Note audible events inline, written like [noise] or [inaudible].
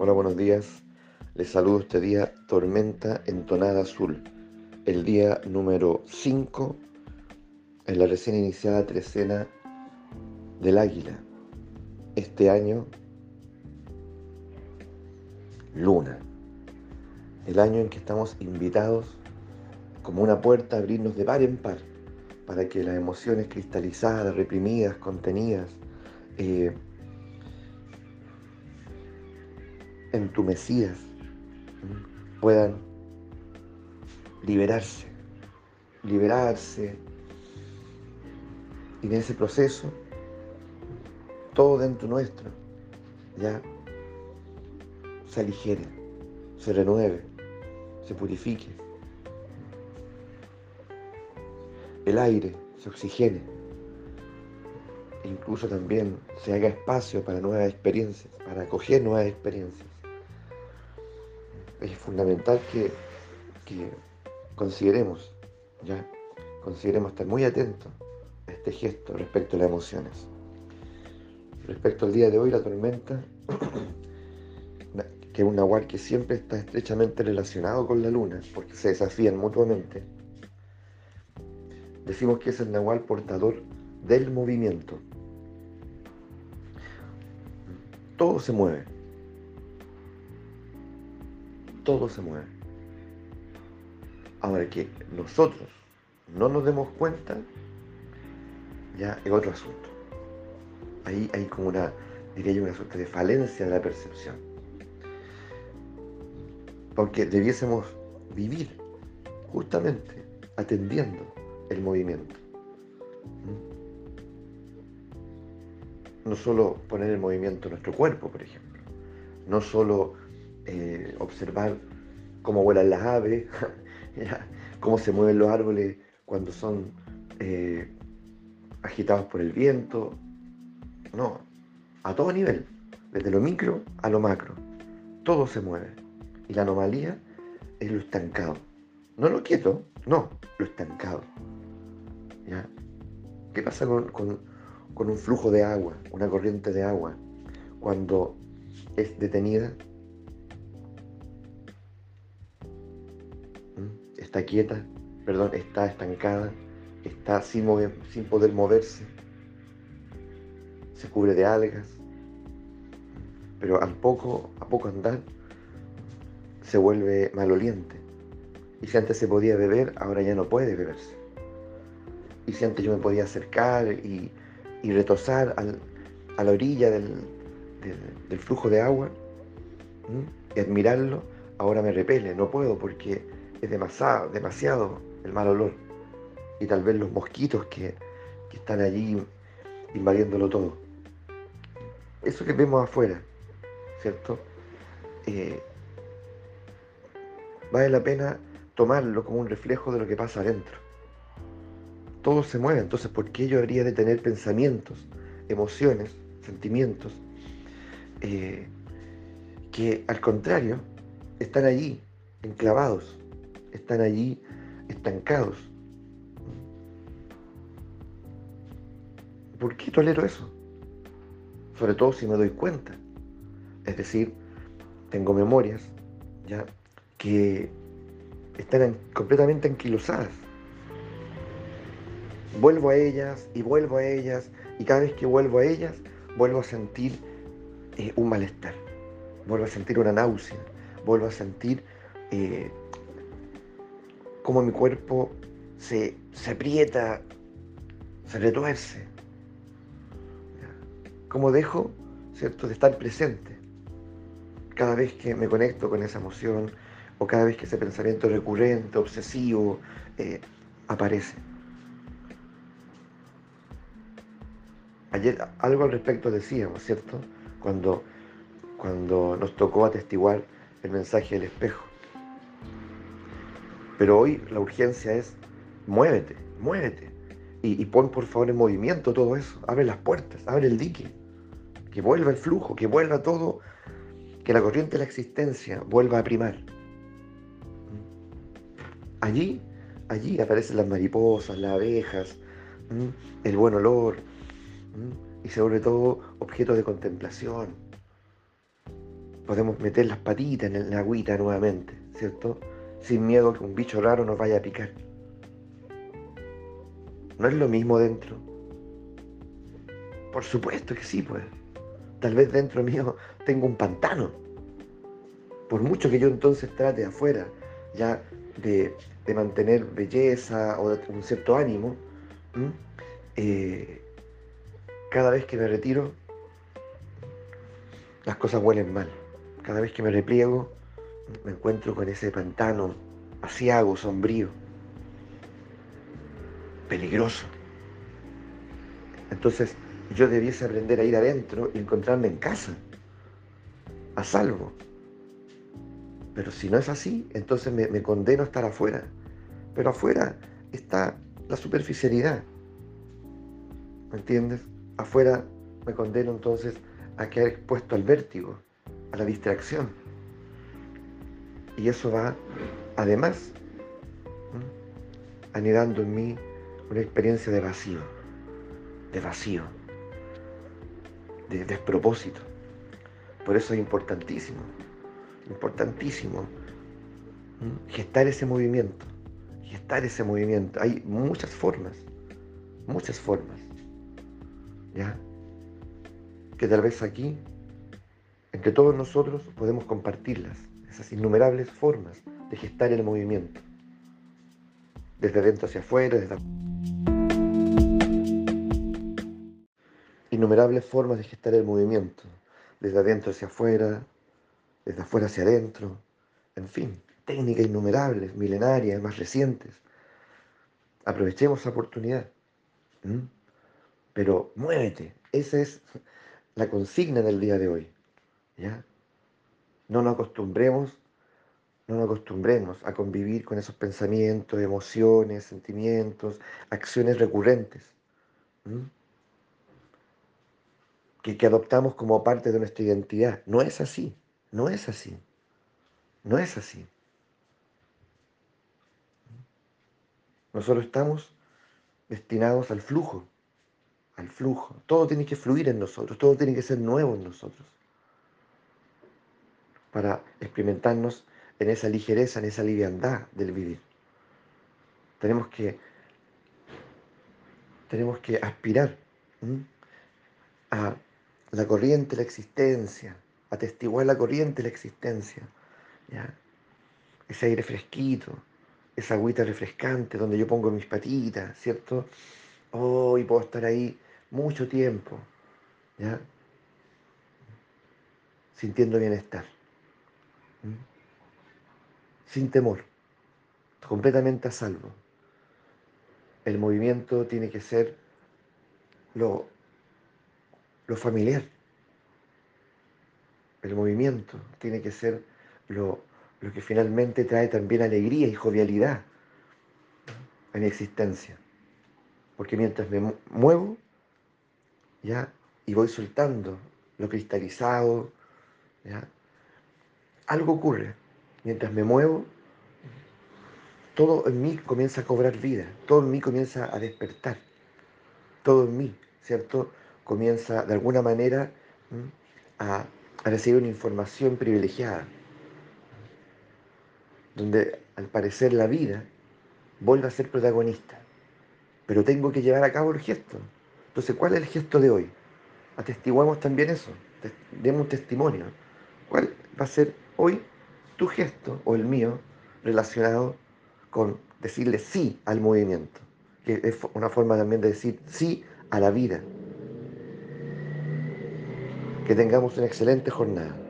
Hola, buenos días. Les saludo este día Tormenta Entonada Azul, el día número 5 en la recién iniciada trecena del Águila. Este año, Luna, el año en que estamos invitados como una puerta a abrirnos de par en par para que las emociones cristalizadas, reprimidas, contenidas, eh, entumecidas puedan liberarse, liberarse. Y en ese proceso, todo dentro nuestro ya se aligere, se renueve, se purifique. El aire se oxigene. E incluso también se haga espacio para nuevas experiencias, para acoger nuevas experiencias es fundamental que, consideremos, ¿ya? Consideremos estar muy atentos a este gesto respecto a las emociones. Respecto al día de hoy, la tormenta, [coughs] que es un nahual que siempre está estrechamente relacionado con la luna, porque se desafían mutuamente, decimos que es el nahual portador del movimiento. Todo se mueve todo se mueve. Ahora que nosotros no nos demos cuenta, ya es otro asunto. Ahí hay como una, diría yo, una suerte de falencia de la percepción. Porque debiésemos vivir justamente atendiendo el movimiento. ¿Mm? No solo poner el movimiento en nuestro cuerpo, por ejemplo. No solo eh, observar cómo vuelan las aves, [laughs] cómo se mueven los árboles cuando son eh, agitados por el viento. No, a todo nivel, desde lo micro a lo macro. Todo se mueve. Y la anomalía es lo estancado. No lo quieto, no, lo estancado. ¿Qué pasa con un flujo de agua, una corriente de agua, cuando es detenida está quieta, perdón, está estancada, está sin, sin poder moverse, se cubre de algas, pero al poco, a poco andar se vuelve maloliente. Y si antes se podía beber, ahora ya no puede beberse. Y si antes yo me podía acercar y, y retosar a la orilla del, flujo de agua y admirarlo, ahora me repele, no puedo porque es demasiado, demasiado el mal olor. Y tal vez los mosquitos que, están allí invadiéndolo todo. Eso que vemos afuera, ¿cierto? Eh, vale la pena tomarlo como un reflejo de lo que pasa adentro. Todo se mueve, entonces ¿por qué yo habría de tener pensamientos, emociones, sentimientos eh, que al contrario están allí, enclavados, están allí estancados. ¿Por qué tolero eso? Sobre todo si me doy cuenta. Es decir, tengo memorias ya que están completamente anquilosadas. Vuelvo a ellas y vuelvo a ellas y cada vez que vuelvo a ellas vuelvo a sentir eh, un malestar, vuelvo a sentir una náusea, vuelvo a sentir eh, cómo mi cuerpo se, aprieta, se retuerce. Cómo dejo, ¿cierto?, de estar presente cada vez que me conecto con esa emoción o cada vez que ese pensamiento recurrente, obsesivo, eh, aparece. Ayer algo al respecto decíamos, ¿cierto? Cuando, cuando nos tocó atestiguar el mensaje del espejo. Pero hoy la urgencia es, muévete, muévete. Y, pon por favor en movimiento todo eso. Abre las puertas, abre el dique. Que vuelva el flujo, que vuelva todo, que la corriente de la existencia vuelva a primar. Allí, allí aparecen las mariposas, las abejas, el buen olor y sobre todo objetos de contemplación. podemos meter las patitas en la agüita nuevamente, ¿cierto? Sin miedo que un bicho raro nos vaya a picar. ¿No es lo mismo dentro? Por supuesto que sí, pues. Tal vez dentro mío tengo un pantano. Por mucho que yo entonces trate afuera ya de, mantener belleza o un cierto ánimo, eh, cada vez que me retiro, las cosas huelen mal. Cada vez que me repliego, me encuentro con ese pantano asiago, sombrío, peligroso. Entonces, yo debiese aprender a ir adentro y encontrarme en casa, a salvo. Pero si no es así, entonces me, me condeno a estar afuera. Pero afuera está la superficialidad. ¿Me entiendes? Afuera me condeno entonces a quedar expuesto al vértigo, a la distracción. Y eso va, además, anidando en mí una experiencia de vacío, de vacío, de despropósito. Por eso es importantísimo, importantísimo gestar ese movimiento, gestar ese movimiento. Hay muchas formas, muchas formas, ¿ya? Que tal vez aquí, entre todos nosotros, podemos compartirlas, esas innumerables formas de gestar el movimiento, desde adentro hacia afuera, desde innumerables formas de gestar el movimiento, desde adentro hacia afuera, desde afuera hacia adentro, en fin, técnicas innumerables, milenarias, más recientes. Aprovechemos esa oportunidad. Pero muévete, esa es la consigna del día de hoy. ¿ya? No nos acostumbremos, no nos acostumbremos a convivir con esos pensamientos, emociones, sentimientos, acciones recurrentes que, adoptamos como parte de nuestra identidad. No es así, no es así, no es así. Nosotros estamos destinados al flujo, al flujo. Todo tiene que fluir en nosotros, todo tiene que ser nuevo en nosotros. Para experimentarnos en esa ligereza, en esa liviandad del vivir. Tenemos que, tenemos que aspirar a la corriente la existencia, atestiguar la corriente la existencia, ¿ya? ese aire fresquito, esa agüita refrescante donde yo pongo mis patitas, ¿cierto? Oh, y puedo estar ahí mucho tiempo, ¿ya? Sintiendo bienestar, sin temor, completamente a salvo. El movimiento tiene que ser lo lo familiar. El movimiento tiene que ser lo, que finalmente trae también alegría y jovialidad a mi existencia. Porque mientras me muevo, ya, y voy soltando lo cristalizado, ya, algo ocurre. Mientras me muevo, todo en mí comienza a cobrar vida, todo en mí comienza a despertar, todo en mí, ¿cierto? comienza de alguna manera a, recibir una información privilegiada, donde al parecer la vida vuelve a ser protagonista, pero tengo que llevar a cabo el gesto. Entonces, ¿cuál es el gesto de hoy? Atestiguamos también eso, demos un testimonio. ¿Cuál va a ser hoy tu gesto o el mío relacionado con decirle sí al movimiento? Que es una forma también de decir sí a la vida. Que tengamos una excelente jornada.